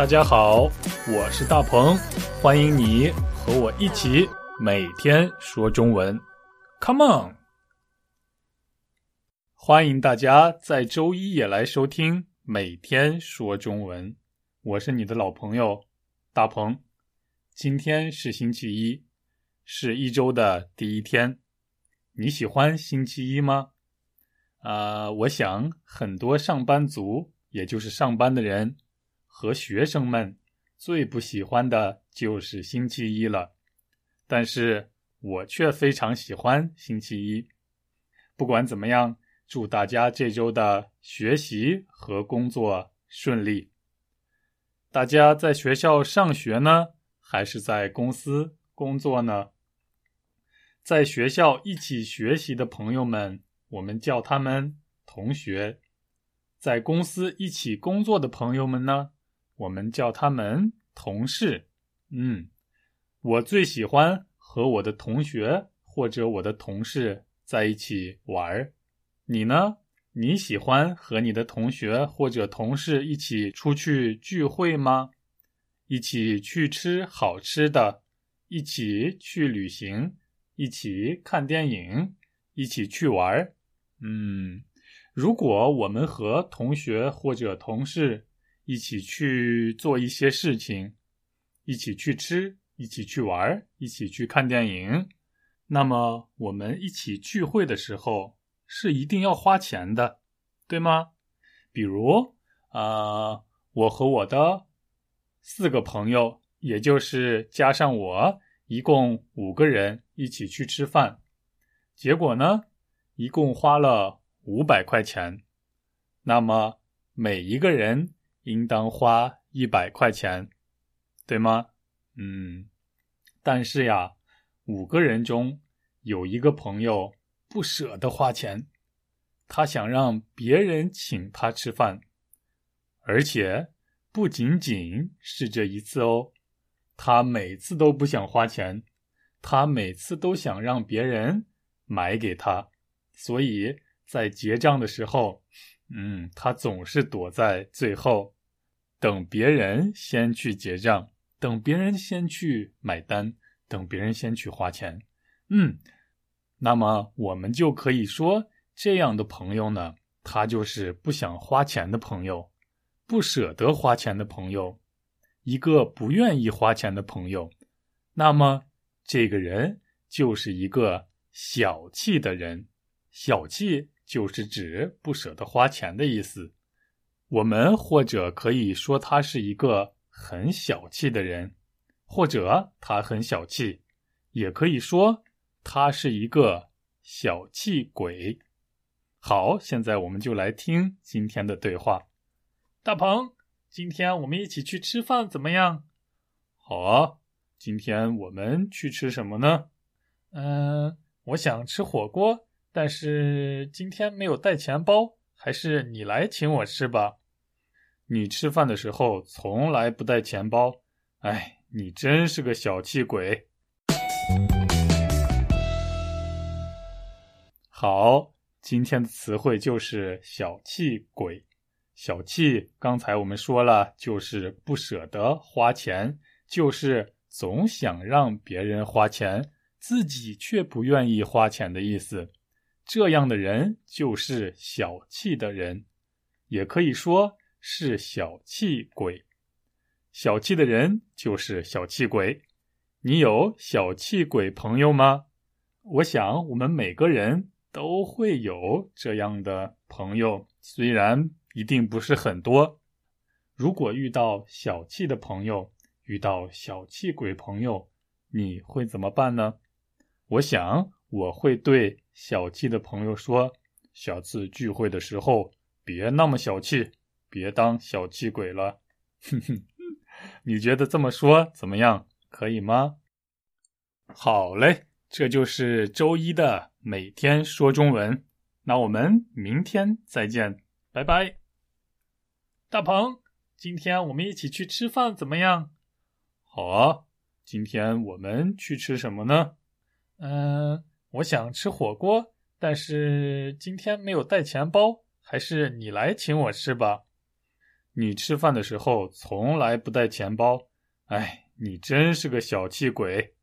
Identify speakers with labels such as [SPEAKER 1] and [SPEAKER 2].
[SPEAKER 1] 大家好，我是大鹏，欢迎你和我一起每天说中文。Come on！欢迎大家在周一也来收听每天说中文。我是你的老朋友大鹏。今天是星期一，是一周的第一天。你喜欢星期一吗？啊，我想很多上班族，也就是上班的人。和学生们最不喜欢的就是星期一了，但是我却非常喜欢星期一。不管怎么样，祝大家这周的学习和工作顺利。大家在学校上学呢，还是在公司工作呢？在学校一起学习的朋友们，我们叫他们同学；在公司一起工作的朋友们呢？我们叫他们同事。嗯，我最喜欢和我的同学或者我的同事在一起玩儿。你呢？你喜欢和你的同学或者同事一起出去聚会吗？一起去吃好吃的，一起去旅行，一起看电影，一起去玩儿。嗯，如果我们和同学或者同事。一起去做一些事情，一起去吃，一起去玩，一起去看电影。那么我们一起聚会的时候是一定要花钱的，对吗？比如啊，我和我的四个朋友，也就是加上我，一共五个人一起去吃饭，结果呢，一共花了五百块钱。那么每一个人。应当花一百块钱，对吗？嗯，但是呀，五个人中有一个朋友不舍得花钱，他想让别人请他吃饭，而且不仅仅是这一次哦，他每次都不想花钱，他每次都想让别人买给他，所以在结账的时候。嗯，他总是躲在最后，等别人先去结账，等别人先去买单，等别人先去花钱。嗯，那么我们就可以说，这样的朋友呢，他就是不想花钱的朋友，不舍得花钱的朋友，一个不愿意花钱的朋友。那么，这个人就是一个小气的人，小气。就是指不舍得花钱的意思。我们或者可以说他是一个很小气的人，或者他很小气，也可以说他是一个小气鬼。好，现在我们就来听今天的对话。大鹏，今天我们一起去吃饭怎么样？好啊，今天我们去吃什么呢？嗯，我想吃火锅。但是今天没有带钱包，还是你来请我吃吧。你吃饭的时候从来不带钱包，哎，你真是个小气鬼。好，今天的词汇就是小气鬼。小气，刚才我们说了，就是不舍得花钱，就是总想让别人花钱，自己却不愿意花钱的意思。这样的人就是小气的人，也可以说是小气鬼。小气的人就是小气鬼。你有小气鬼朋友吗？我想我们每个人都会有这样的朋友，虽然一定不是很多。如果遇到小气的朋友，遇到小气鬼朋友，你会怎么办呢？我想我会对。小气的朋友说：“下次聚会的时候别那么小气，别当小气鬼了。”哼哼，你觉得这么说怎么样？可以吗？好嘞，这就是周一的每天说中文。那我们明天再见，拜拜。大鹏，今天我们一起去吃饭怎么样？好啊，今天我们去吃什么呢？嗯。我想吃火锅，但是今天没有带钱包，还是你来请我吃吧。你吃饭的时候从来不带钱包，哎，你真是个小气鬼。